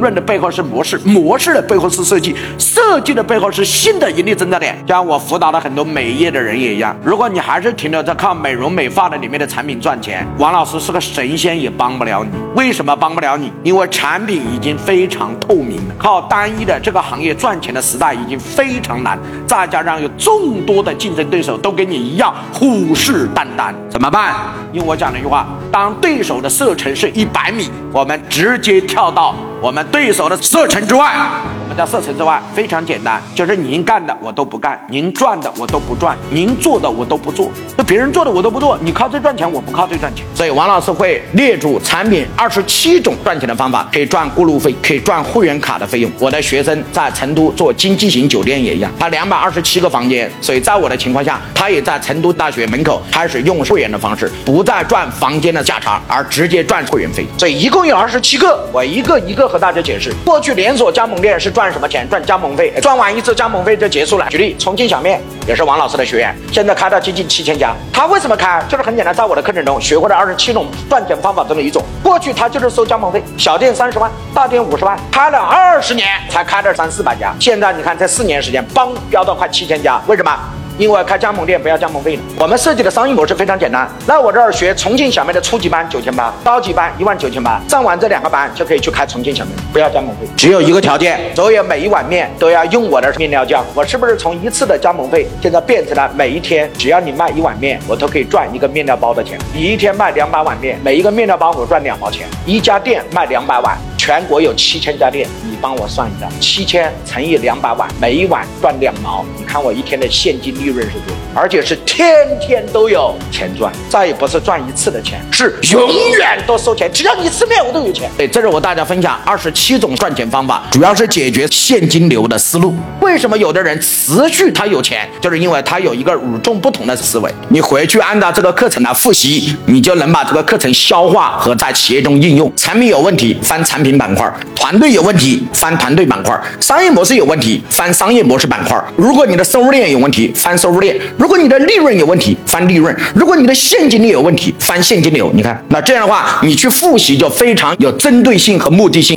润的背后是模式，模式的背后是设计，设计的背后是新的盈利增长点。像我辅导了很多美业的人也一样，如果你还是停留在靠美容美发的里面的产品赚钱，王老师是个神仙也帮不了你。为什么帮不了你？因为产品已经非常透明了，靠单一的这个行业赚钱的时代已经非常难，再加上有众多的竞争对手都跟你一样虎视眈眈，怎么办？用我讲的一句话，当对手的射程是一百米，我们直接跳到我们对手的射程之外。我们的射程之外非常简单，就是您干的我都不干，您赚的我都不赚，您做的我都不做，那别人做的我都不做，你靠这赚钱，我不靠这赚钱。所以王老师会列出产品二十七种赚钱的方法，可以赚过路费，可以赚会员卡的费用。我的学生在成都做经济型酒店也一样，他两百二十七个房间，所以在我的情况下，他也在成都大学门口开始用会员的方式，不再赚房间的价差，而直接赚会员费。所以一共有二十七个，我一个一个和大家解释。过去连锁加盟店是赚。什么钱？赚加盟费，赚完一次加盟费就结束了。举例，重庆小面也是王老师的学员，现在开到接近七千家。他为什么开？就是很简单，在我的课程中学会了二十七种赚钱方法中的一种。过去他就是收加盟费，小店三十万，大店五十万，开了二十年才开了三四百家。现在你看，这四年时间，嘣，飙到快七千家。为什么？因为开加盟店不要加盟费了。我们设计的商业模式非常简单。那我这儿学重庆小面的初级班九千八，高级班一万九千八，上完这两个班就可以去开重庆小面，不要加盟费。只有一个条件，所有每一碗面都要用我的面料酱。我是不是从一次的加盟费，现在变成了每一天只要你卖一碗面，我都可以赚一个面料包的钱。你一天卖两百碗面，每一个面料包我赚两毛钱。一家店卖两百碗，全国有七千家店，你帮我算一下，七千乘以两百碗，每一碗赚两毛。你看我一天的现金利润是多少？而且是天天都有钱赚，再也不是赚一次的钱，是永远都收钱。只要你吃面，我都有钱。对，这是我大家分享二十七种赚钱方法，主要是解决现金流的思路。为什么有的人持续他有钱，就是因为他有一个与众不同的思维。你回去按照这个课程来复习，你就能把这个课程消化和在企业中应用。产品有问题，翻产品板块；团队有问题，翻团队板块；商业模式有问题，翻商业模式板块。如果你的收入链有问题，翻收入链。如果你的利润有问题，翻利润；如果你的现金流有问题，翻现金流。你看，那这样的话，你去复习就非常有针对性和目的性。